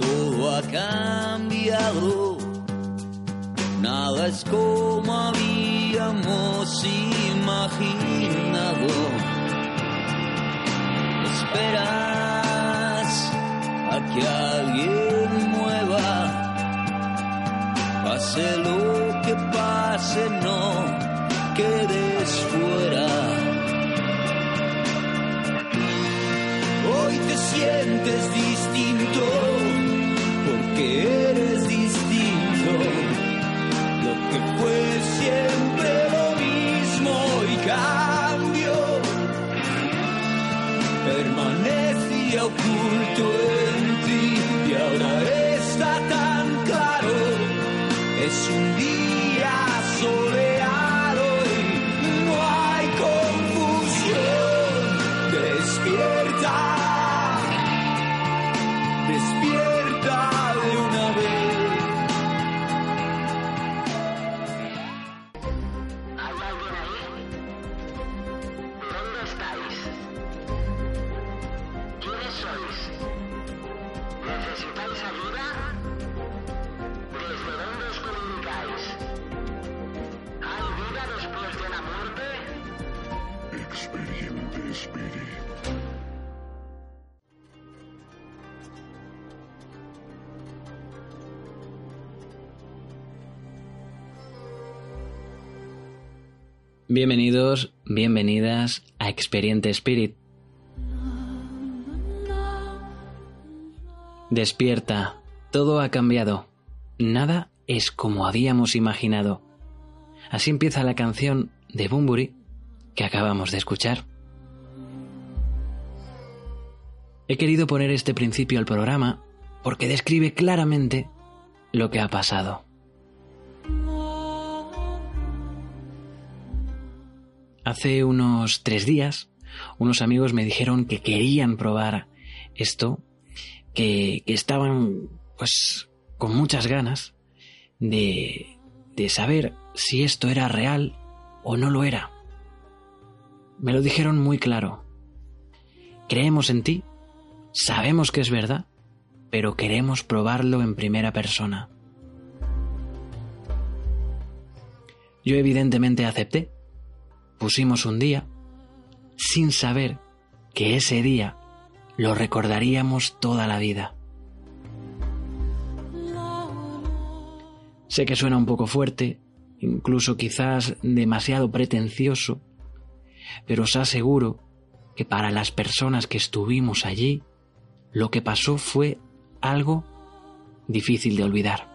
Todo ha cambiado, nada es como habíamos imaginado. Esperas a que alguien mueva, pase lo que pase, no quedes help. Bienvenidos, bienvenidas a Experiente Spirit. Despierta, todo ha cambiado. Nada es como habíamos imaginado. Así empieza la canción de Bumburi que acabamos de escuchar. He querido poner este principio al programa porque describe claramente lo que ha pasado. Hace unos tres días, unos amigos me dijeron que querían probar esto, que, que estaban pues con muchas ganas de, de saber si esto era real o no lo era. Me lo dijeron muy claro. Creemos en ti, sabemos que es verdad, pero queremos probarlo en primera persona. Yo evidentemente acepté. Pusimos un día sin saber que ese día lo recordaríamos toda la vida. Sé que suena un poco fuerte, incluso quizás demasiado pretencioso, pero os aseguro que para las personas que estuvimos allí, lo que pasó fue algo difícil de olvidar.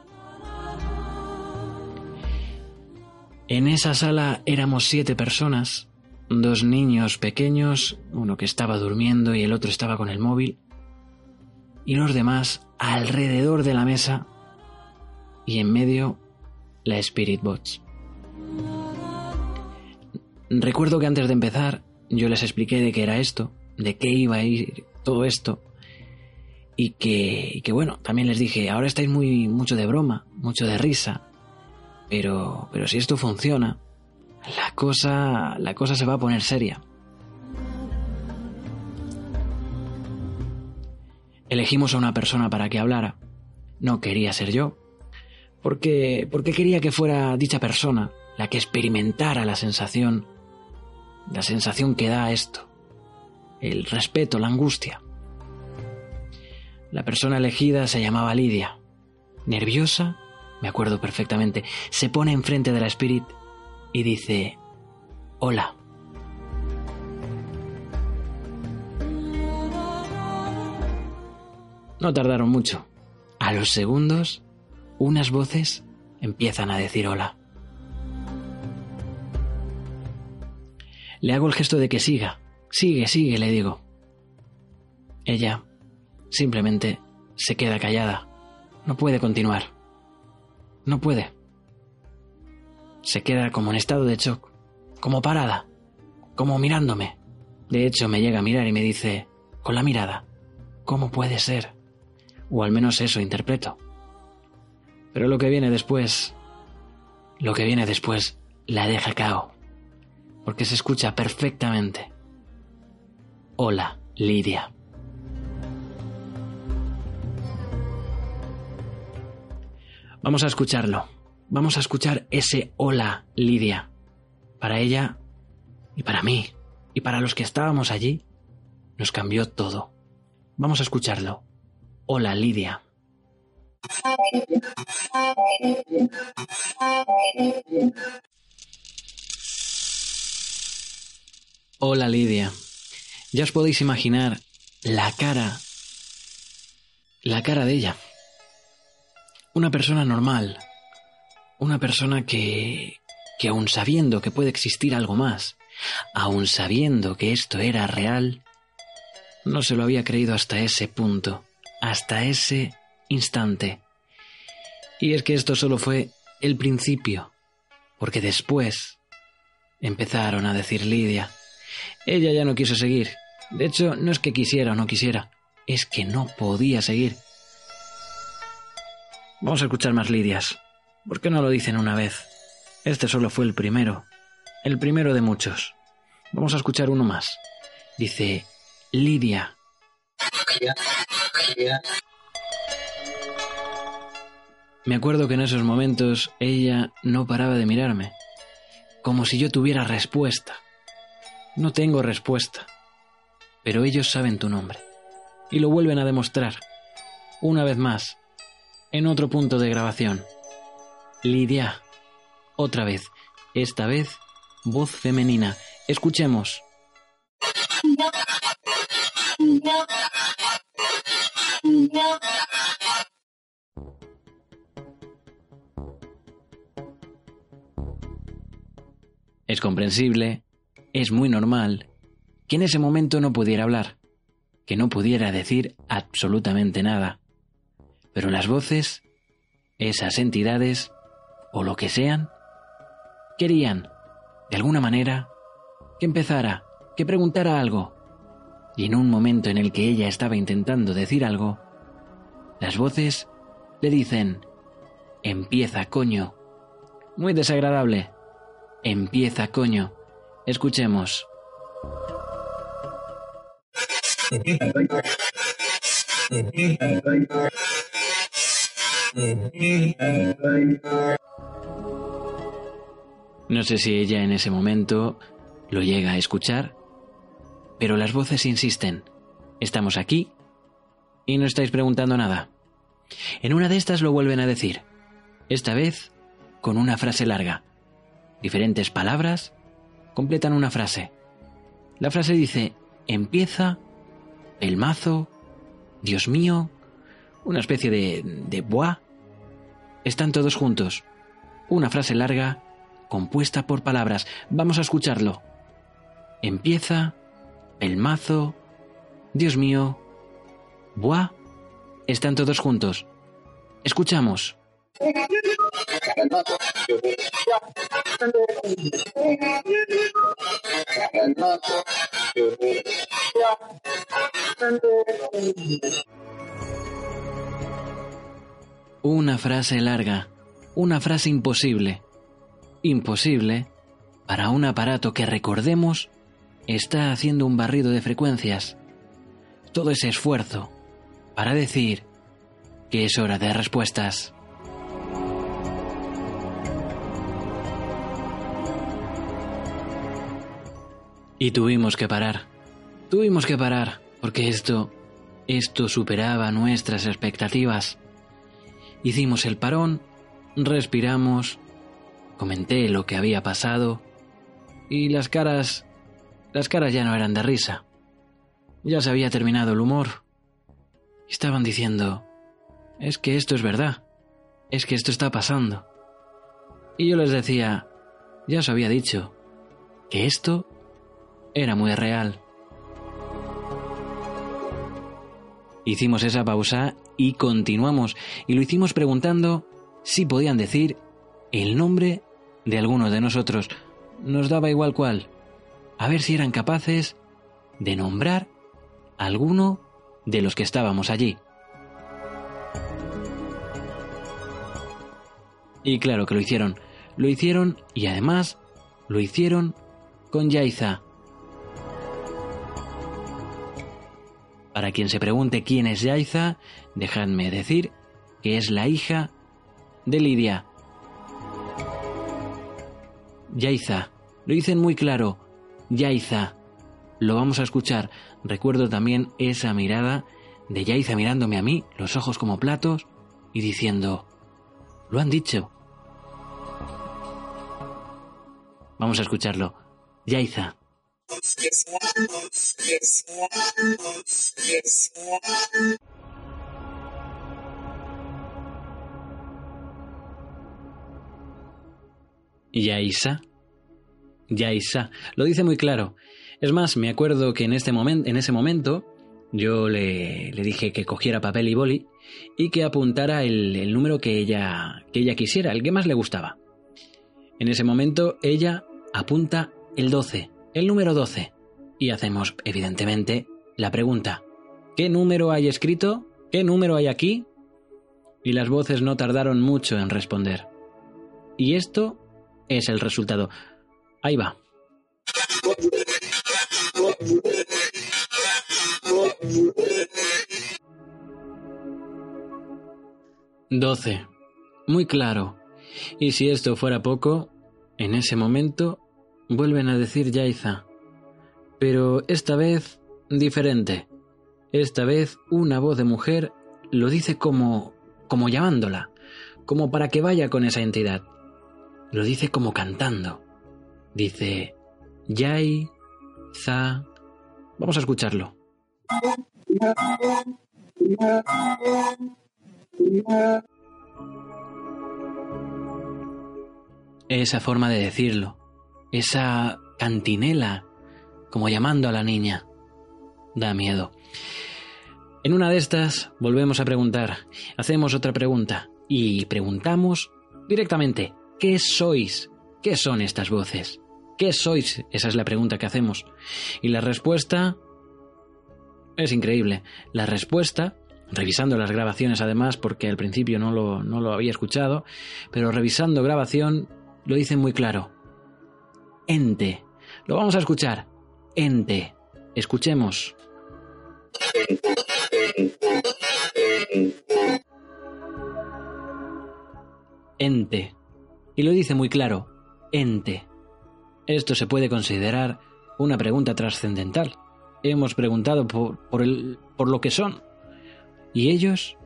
En esa sala éramos siete personas, dos niños pequeños, uno que estaba durmiendo y el otro estaba con el móvil, y los demás alrededor de la mesa y en medio la Spirit Box. Recuerdo que antes de empezar yo les expliqué de qué era esto, de qué iba a ir todo esto, y que, y que bueno, también les dije, ahora estáis muy mucho de broma, mucho de risa, pero, pero si esto funciona, la cosa, la cosa se va a poner seria. Elegimos a una persona para que hablara. No quería ser yo, porque, porque quería que fuera dicha persona la que experimentara la sensación, la sensación que da esto, el respeto, la angustia. La persona elegida se llamaba Lidia. Nerviosa, me acuerdo perfectamente, se pone enfrente de la Spirit y dice, hola. No tardaron mucho. A los segundos, unas voces empiezan a decir hola. Le hago el gesto de que siga. Sigue, sigue, le digo. Ella simplemente se queda callada. No puede continuar. No puede. Se queda como en estado de shock, como parada, como mirándome. De hecho, me llega a mirar y me dice, con la mirada, ¿cómo puede ser? O al menos eso interpreto. Pero lo que viene después, lo que viene después, la deja cao. Porque se escucha perfectamente. Hola, Lidia. Vamos a escucharlo. Vamos a escuchar ese hola, Lidia. Para ella y para mí y para los que estábamos allí, nos cambió todo. Vamos a escucharlo. Hola, Lidia. Hola, Lidia. Ya os podéis imaginar la cara, la cara de ella. Una persona normal, una persona que, que aun sabiendo que puede existir algo más, aun sabiendo que esto era real, no se lo había creído hasta ese punto, hasta ese instante. Y es que esto solo fue el principio, porque después empezaron a decir Lidia. Ella ya no quiso seguir. De hecho, no es que quisiera o no quisiera, es que no podía seguir. Vamos a escuchar más Lidias. ¿Por qué no lo dicen una vez? Este solo fue el primero. El primero de muchos. Vamos a escuchar uno más. Dice Lidia. Me acuerdo que en esos momentos ella no paraba de mirarme, como si yo tuviera respuesta. No tengo respuesta, pero ellos saben tu nombre y lo vuelven a demostrar, una vez más, en otro punto de grabación. Lidia, otra vez, esta vez voz femenina. Escuchemos. Es comprensible, es muy normal que en ese momento no pudiera hablar, que no pudiera decir absolutamente nada. Pero las voces, esas entidades, o lo que sean, querían, de alguna manera, que empezara, que preguntara algo. Y en un momento en el que ella estaba intentando decir algo, las voces le dicen, empieza, coño. Muy desagradable. Empieza, coño. Escuchemos. No sé si ella en ese momento lo llega a escuchar, pero las voces insisten. Estamos aquí y no estáis preguntando nada. En una de estas lo vuelven a decir, esta vez con una frase larga. Diferentes palabras completan una frase. La frase dice, empieza, el mazo, Dios mío, una especie de, de bois. Están todos juntos. Una frase larga compuesta por palabras. Vamos a escucharlo. Empieza, el mazo, Dios mío, bois. Están todos juntos. Escuchamos. Una frase larga, una frase imposible. Imposible para un aparato que recordemos está haciendo un barrido de frecuencias. Todo ese esfuerzo para decir que es hora de respuestas. Y tuvimos que parar. Tuvimos que parar porque esto esto superaba nuestras expectativas. Hicimos el parón, respiramos, comenté lo que había pasado y las caras las caras ya no eran de risa. Ya se había terminado el humor. estaban diciendo, es que esto es verdad, es que esto está pasando. Y yo les decía, ya os había dicho, que esto era muy real. Hicimos esa pausa y continuamos, y lo hicimos preguntando si podían decir el nombre de alguno de nosotros. Nos daba igual cuál. A ver si eran capaces de nombrar alguno de los que estábamos allí. Y claro que lo hicieron. Lo hicieron y además lo hicieron con Yaiza. Para quien se pregunte quién es Yaiza, dejadme decir que es la hija de Lidia. Yaiza, lo dicen muy claro, Yaiza. Lo vamos a escuchar. Recuerdo también esa mirada de Yaiza mirándome a mí, los ojos como platos, y diciendo, lo han dicho. Vamos a escucharlo. Yaiza. Yaisa. Yaisa. Lo dice muy claro. Es más, me acuerdo que en, este en ese momento yo le, le, dije que cogiera papel y boli y que apuntara el, el número que ella, que ella quisiera, el que más le gustaba. En ese momento ella apunta el 12, el número 12. Y hacemos, evidentemente, la pregunta, ¿qué número hay escrito? ¿Qué número hay aquí? Y las voces no tardaron mucho en responder. Y esto es el resultado. Ahí va. Doce. Muy claro. Y si esto fuera poco, en ese momento vuelven a decir Yaiza. Pero esta vez diferente. Esta vez una voz de mujer lo dice como como llamándola, como para que vaya con esa entidad. Lo dice como cantando. Dice Yai Za. Vamos a escucharlo. Esa forma de decirlo, esa cantinela, como llamando a la niña, da miedo. En una de estas volvemos a preguntar, hacemos otra pregunta y preguntamos directamente, ¿qué sois? ¿Qué son estas voces? ¿Qué sois? Esa es la pregunta que hacemos. Y la respuesta es increíble. La respuesta, revisando las grabaciones además, porque al principio no lo, no lo había escuchado, pero revisando grabación lo dicen muy claro. Ente. Lo vamos a escuchar. Ente. Escuchemos. Ente. Y lo dice muy claro. Ente. Esto se puede considerar una pregunta trascendental. Hemos preguntado por, por, el, por lo que son. Y ellos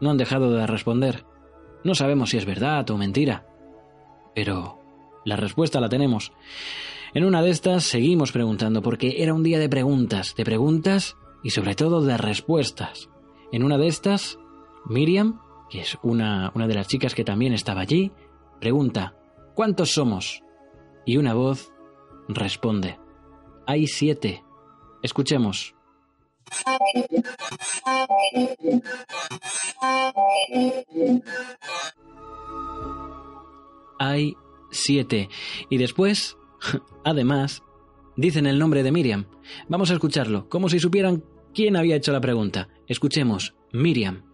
no han dejado de responder. No sabemos si es verdad o mentira. Pero la respuesta la tenemos. En una de estas seguimos preguntando porque era un día de preguntas, de preguntas y sobre todo de respuestas. En una de estas, Miriam, que es una, una de las chicas que también estaba allí, pregunta, ¿cuántos somos? Y una voz responde, hay siete. Escuchemos. Hay siete. Y después, además, dicen el nombre de Miriam. Vamos a escucharlo, como si supieran quién había hecho la pregunta. Escuchemos, Miriam.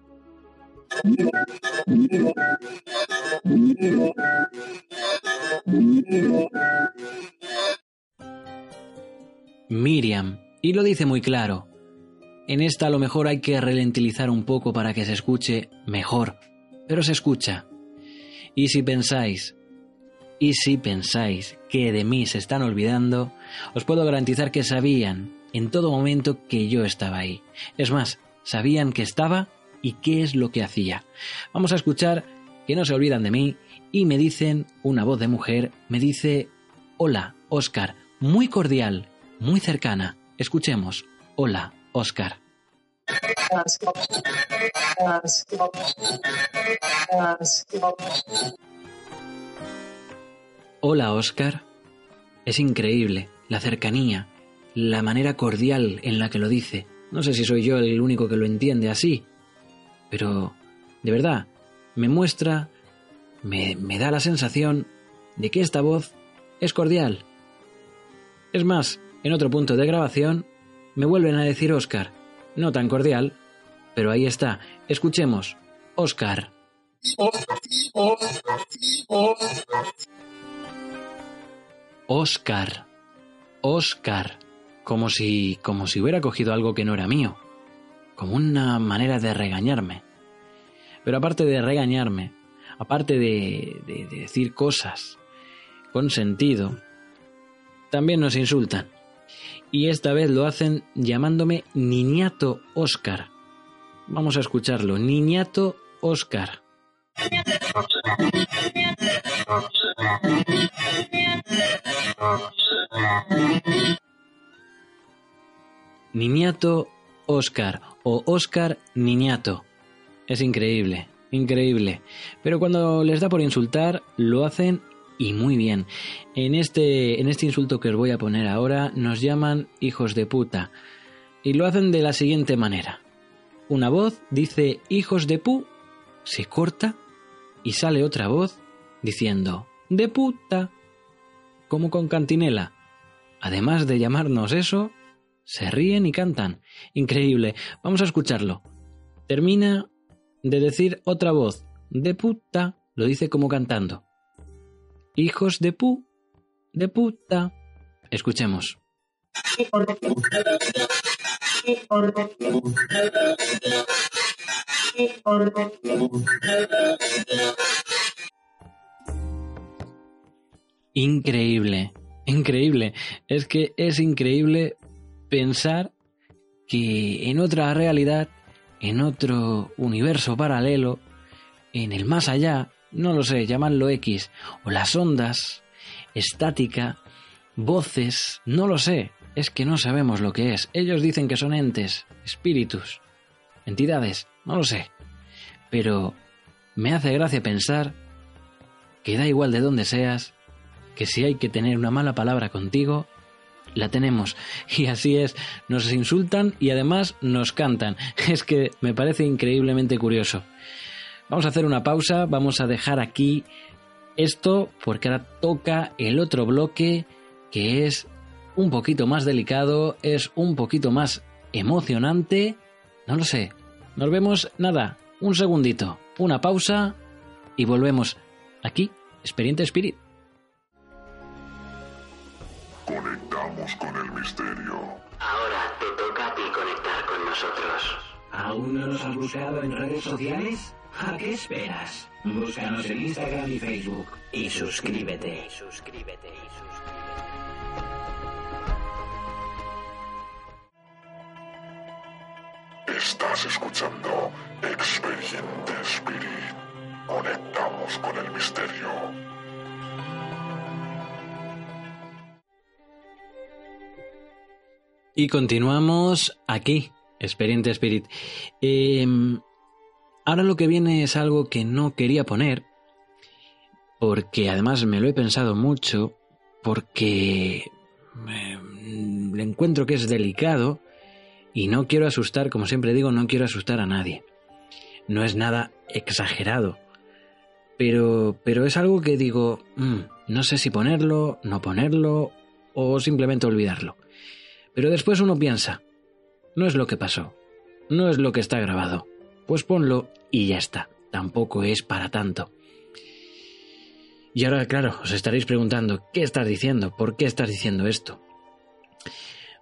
Miriam. Y lo dice muy claro. En esta a lo mejor hay que relentilizar un poco para que se escuche mejor, pero se escucha. Y si pensáis, y si pensáis que de mí se están olvidando, os puedo garantizar que sabían en todo momento que yo estaba ahí. Es más, sabían que estaba y qué es lo que hacía. Vamos a escuchar que no se olvidan de mí y me dicen, una voz de mujer, me dice, hola, Oscar, muy cordial, muy cercana. Escuchemos, hola, Oscar. Hola, Oscar. Es increíble la cercanía, la manera cordial en la que lo dice. No sé si soy yo el único que lo entiende así, pero de verdad, me muestra, me, me da la sensación de que esta voz es cordial. Es más, en otro punto de grabación, me vuelven a decir Oscar, no tan cordial, pero ahí está, escuchemos, Oscar. Oscar, Oscar, como si, como si hubiera cogido algo que no era mío, como una manera de regañarme. Pero aparte de regañarme, aparte de, de- de decir cosas con sentido, también nos insultan. Y esta vez lo hacen llamándome Niñato Oscar. Vamos a escucharlo, Niñato Oscar. Niñato Oscar o Oscar Niñato. Es increíble, increíble. Pero cuando les da por insultar, lo hacen y muy bien. En este, en este insulto que os voy a poner ahora, nos llaman hijos de puta. Y lo hacen de la siguiente manera. Una voz dice hijos de pu, se corta y sale otra voz diciendo de puta, como con cantinela. Además de llamarnos eso, se ríen y cantan. Increíble. Vamos a escucharlo. Termina de decir otra voz. De puta. Lo dice como cantando. Hijos de pu. De puta. Escuchemos. Increíble. Increíble. Es que es increíble pensar que en otra realidad, en otro universo paralelo, en el más allá, no lo sé, llamadlo X, o las ondas, estática, voces, no lo sé, es que no sabemos lo que es. Ellos dicen que son entes, espíritus, entidades, no lo sé. Pero me hace gracia pensar que da igual de dónde seas, que si hay que tener una mala palabra contigo, la tenemos. Y así es, nos insultan y además nos cantan. Es que me parece increíblemente curioso. Vamos a hacer una pausa, vamos a dejar aquí esto porque ahora toca el otro bloque que es un poquito más delicado, es un poquito más emocionante. No lo sé. Nos vemos, nada, un segundito, una pausa y volvemos aquí, Experiente Spirit. Conectamos con el misterio. Ahora te toca a ti conectar con nosotros. ¿Aún no nos has buscado en redes sociales? ¿A qué esperas? Búscanos en Instagram y Facebook y suscríbete. Suscríbete y suscríbete. Estás escuchando Expediente Spirit. Conectamos con el misterio. Y continuamos aquí, Experiente Spirit. Eh, ahora lo que viene es algo que no quería poner, porque además me lo he pensado mucho, porque eh, le encuentro que es delicado y no quiero asustar, como siempre digo, no quiero asustar a nadie. No es nada exagerado, pero, pero es algo que digo, mm, no sé si ponerlo, no ponerlo o simplemente olvidarlo. Pero después uno piensa, no es lo que pasó, no es lo que está grabado, pues ponlo y ya está, tampoco es para tanto. Y ahora, claro, os estaréis preguntando, ¿qué estás diciendo? ¿Por qué estás diciendo esto?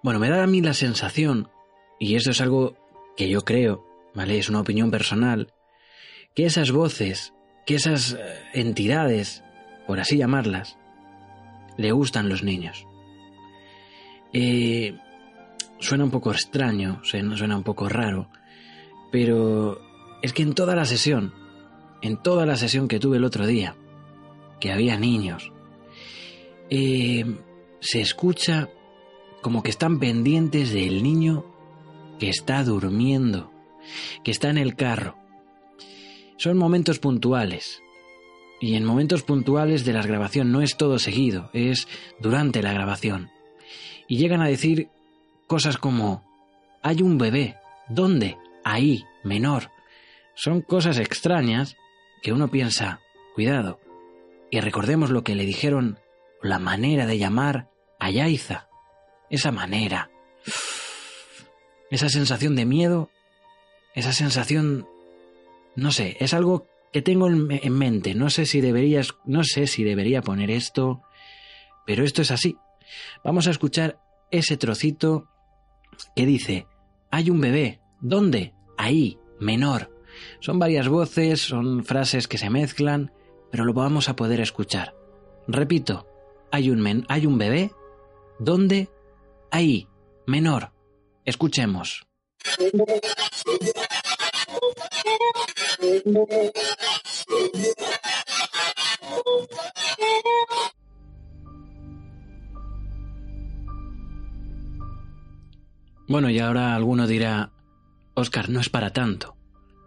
Bueno, me da a mí la sensación, y esto es algo que yo creo, ¿vale? Es una opinión personal, que esas voces, que esas eh, entidades, por así llamarlas, le gustan los niños. Eh, suena un poco extraño, suena, un poco raro, pero es que en toda la sesión, en toda la sesión que tuve el otro día, que había niños, eh, se escucha como que están pendientes del niño que está durmiendo. que está en el carro. Son momentos puntuales. Y en momentos puntuales de la grabación no es todo seguido, es durante la grabación. Y llegan a decir cosas como, hay un bebé, ¿dónde? Ahí, menor. Son cosas extrañas que uno piensa, cuidado. Y recordemos lo que le dijeron, la manera de llamar a Yaiza. Esa manera. Esa sensación de miedo. Esa sensación... No sé, es algo que tengo en mente. No sé si deberías, no sé si debería poner esto, pero esto es así. Vamos a escuchar ese trocito que dice, hay un bebé. ¿Dónde? Ahí, menor. Son varias voces, son frases que se mezclan, pero lo vamos a poder escuchar. Repito, hay un, men hay un bebé. ¿Dónde? Ahí, menor. Escuchemos. Bueno, y ahora alguno dirá, Oscar, no es para tanto.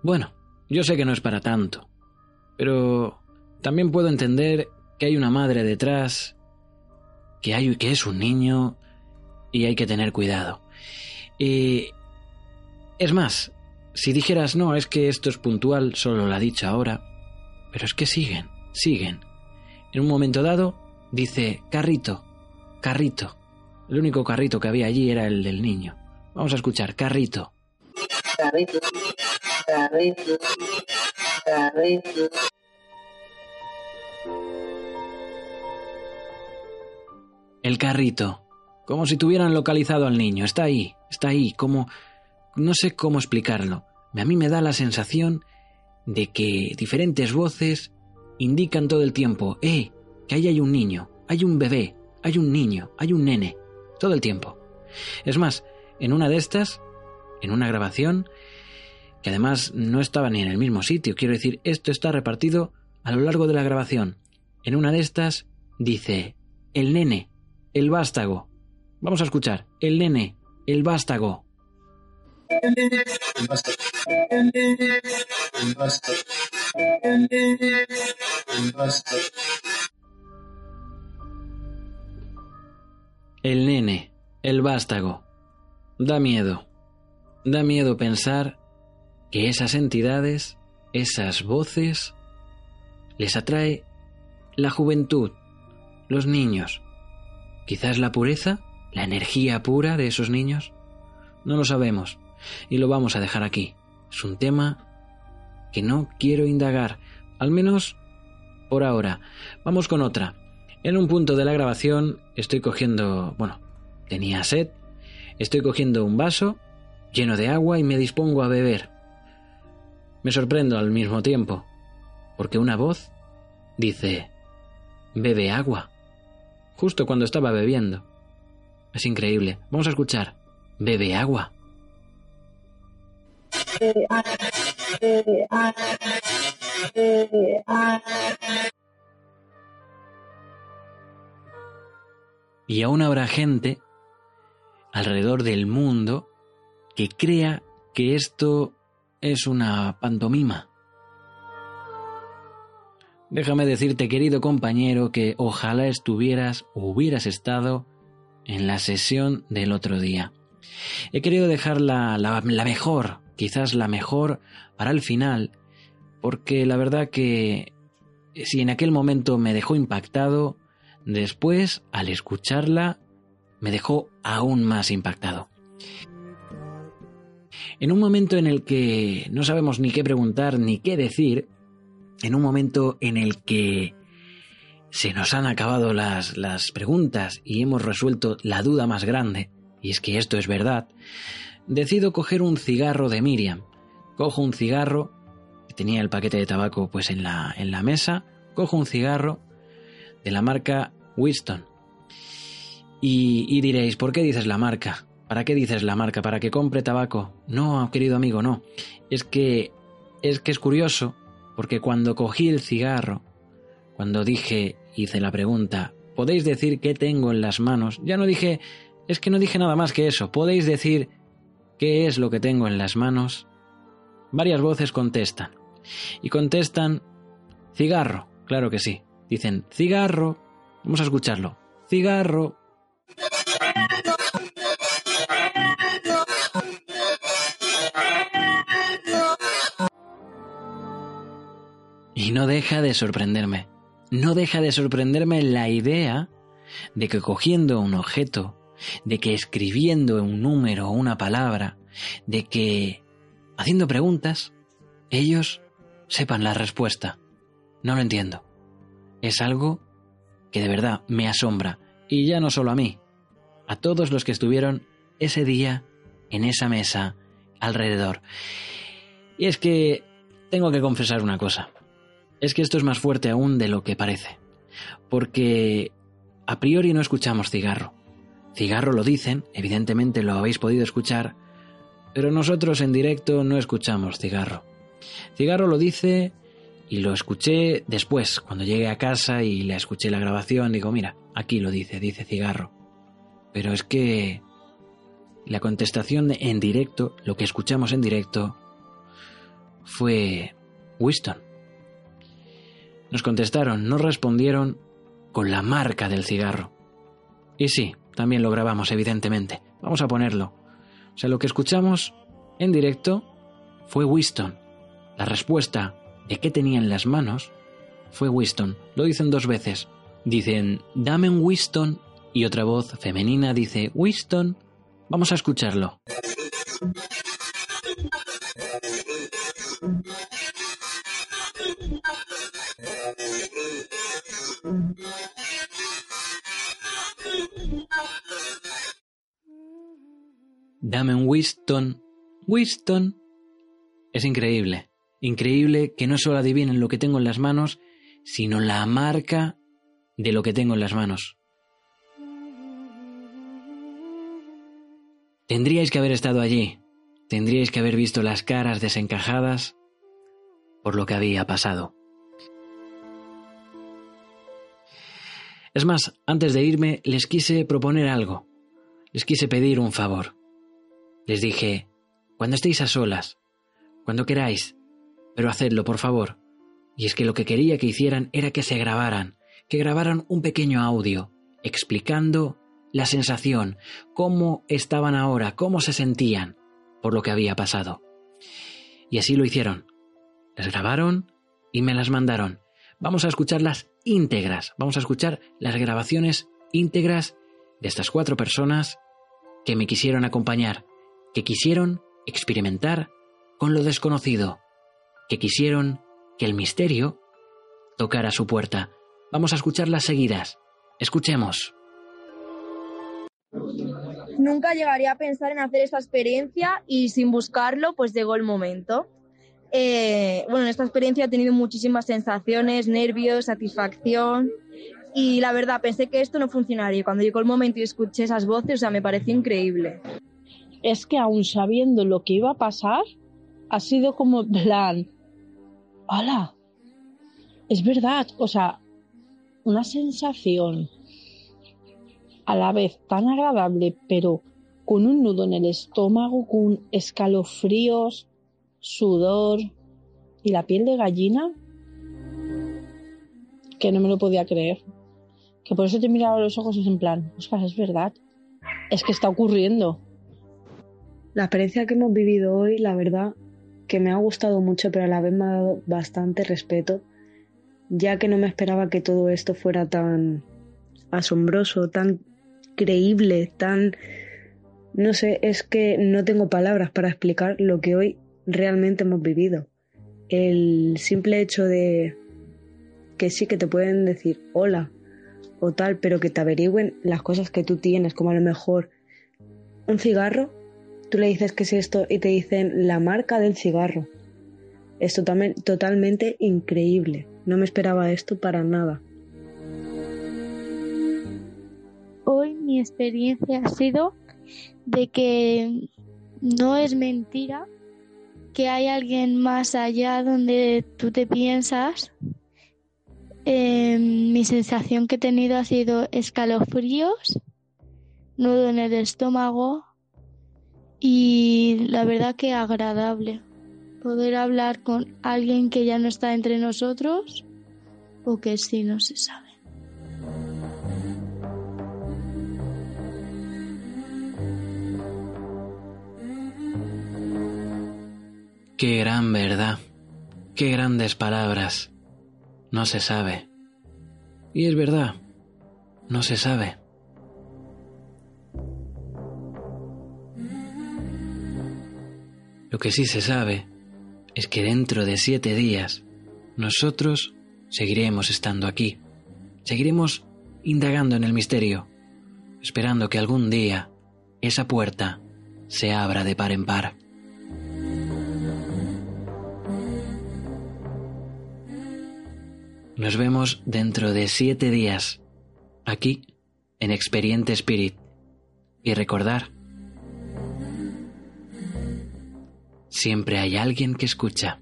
Bueno, yo sé que no es para tanto, pero también puedo entender que hay una madre detrás, que, hay, que es un niño y hay que tener cuidado. Y es más, si dijeras, no, es que esto es puntual, solo lo ha dicho ahora, pero es que siguen, siguen. En un momento dado, dice, carrito, carrito. El único carrito que había allí era el del niño. Vamos a escuchar, carrito. Carrito, carrito, carrito. El carrito. Como si tuvieran localizado al niño. Está ahí, está ahí, como... No sé cómo explicarlo. A mí me da la sensación de que diferentes voces indican todo el tiempo, eh, que ahí hay un niño, hay un bebé, hay un niño, hay un nene, todo el tiempo. Es más, en una de estas, en una grabación, que además no estaba ni en el mismo sitio, quiero decir, esto está repartido a lo largo de la grabación. En una de estas dice, el nene, el vástago. Vamos a escuchar, el nene, el vástago. El nene, el vástago. El nene, el vástago. Da miedo. Da miedo pensar que esas entidades, esas voces, les atrae la juventud, los niños. Quizás la pureza, la energía pura de esos niños. No lo sabemos y lo vamos a dejar aquí. Es un tema que no quiero indagar, al menos por ahora. Vamos con otra. En un punto de la grabación estoy cogiendo, bueno, tenía sed, estoy cogiendo un vaso lleno de agua y me dispongo a beber. Me sorprendo al mismo tiempo, porque una voz dice, bebe agua, justo cuando estaba bebiendo. Es increíble. Vamos a escuchar, bebe agua. Y aún habrá gente alrededor del mundo que crea que esto es una pantomima. Déjame decirte, querido compañero, que ojalá estuvieras o hubieras estado en la sesión del otro día. He querido dejar la, la, mejor, quizás la mejor, para el final, porque la verdad que si en aquel momento me dejó impactado, después, al escucharla, me dejó aún más impactado. En un momento en el que no sabemos ni qué preguntar ni qué decir, en un momento en el que se nos han acabado las, las preguntas y hemos resuelto la duda más grande, y es que esto es verdad, decido coger un cigarro de Miriam. Cojo un cigarro, tenía el paquete de tabaco pues en la, en la mesa, cojo un cigarro de la marca Winston. Y, diréis, ¿por qué dices la marca? ¿Para qué dices la marca? ¿Para que compre tabaco? No, querido amigo, no. Es que es que es curioso porque cuando cogí el cigarro, cuando dije, hice la pregunta, ¿podéis decir qué tengo en las manos? Ya no dije, es que no dije nada más que eso. ¿Podéis decir qué es lo que tengo en las manos? varias voces contestan. Y contestan cigarro, claro que sí. Dicen cigarro. Vamos a escucharlo. Cigarro. Y no deja de sorprenderme. No deja de sorprenderme la idea de que cogiendo un objeto, de que escribiendo un número o una palabra, de que haciendo preguntas, ellos sepan la respuesta. No lo entiendo. Es algo que de verdad me asombra, y ya no solo a mí, a todos los que estuvieron ese día en esa mesa alrededor. Y es que tengo que confesar una cosa. Es que esto es más fuerte aún de lo que parece. Porque a priori no escuchamos cigarro. Cigarro lo dicen, evidentemente lo habéis podido escuchar, pero nosotros en directo no escuchamos cigarro. Cigarro lo dice y lo escuché después, cuando llegué a casa y le escuché la grabación, digo, mira, aquí lo dice, dice cigarro. Pero es que la contestación en directo, lo que escuchamos en directo, fue Winston. Nos contestaron, nos respondieron con la marca del cigarro. Y sí, también lo grabamos, evidentemente. Vamos a ponerlo. O sea, lo que escuchamos en directo fue Winston. La respuesta de qué tenía en las manos fue Winston. Lo dicen dos veces. Dicen, dame un Winston y otra voz femenina dice, Winston. Vamos a escucharlo. Dame un Winston. Es increíble. Increíble que no solo adivinen lo que tengo en las manos, sino la marca de lo que tengo en las manos. Tendríais que haber estado allí. Tendríais que haber visto las caras desencajadas por lo que había pasado. Es más, antes de irme les quise proponer algo. Les quise pedir un favor. Les dije, cuando estéis a solas, cuando queráis, pero hacedlo, por favor. Y es que lo que quería que hicieran era que se grabaran, que grabaran un pequeño audio, explicando la sensación, cómo estaban ahora, cómo se sentían por lo que había pasado. Y así lo hicieron. Las grabaron y me las mandaron. Vamos a escucharlas íntegras, vamos a escuchar las grabaciones íntegras de estas cuatro personas que me quisieron acompañar, que quisieron experimentar con lo desconocido, que quisieron que el misterio tocara su puerta. Vamos a escucharlas seguidas. Escuchemos. Nunca llegaría a pensar en hacer esta experiencia y sin buscarlo, pues llegó el momento. Eh, bueno, en esta experiencia he tenido muchísimas sensaciones, nervios, satisfacción y la verdad pensé que esto no funcionaría. Cuando llegó el momento y escuché esas voces, o sea, me pareció increíble. Es que aún sabiendo lo que iba a pasar, ha sido como plan, ¡Hala! Es verdad, o sea, una sensación a la vez tan agradable, pero con un nudo en el estómago, con escalofríos, sudor y la piel de gallina, que no me lo podía creer. Que por eso te miraba a los ojos es en plan, Oscar, es verdad, es que está ocurriendo. La experiencia que hemos vivido hoy, la verdad, que me ha gustado mucho, pero a la vez me ha dado bastante respeto, ya que no me esperaba que todo esto fuera tan asombroso, tan creíble, tan... No sé, es que no tengo palabras para explicar lo que hoy realmente hemos vivido. El simple hecho de que sí que te pueden decir hola o tal, pero que te averigüen las cosas que tú tienes, como a lo mejor un cigarro, tú le dices que es esto y te dicen la marca del cigarro. Es totalmente, totalmente increíble. No me esperaba esto para nada. Mi experiencia ha sido de que no es mentira que hay alguien más allá donde tú te piensas. Eh, mi sensación que he tenido ha sido escalofríos, nudo en el estómago y la verdad que agradable. poder hablar con alguien que ya no está entre nosotros o que sí no se sabe. Qué gran verdad, qué grandes palabras. No se sabe. Y es verdad, no se sabe. Lo que sí se sabe es que dentro de siete días nosotros seguiremos estando aquí, seguiremos indagando en el misterio, esperando que algún día esa puerta se abra de par en par. Nos vemos dentro de siete días, aquí, en Experiente Spirit. Y recordar, siempre hay alguien que escucha.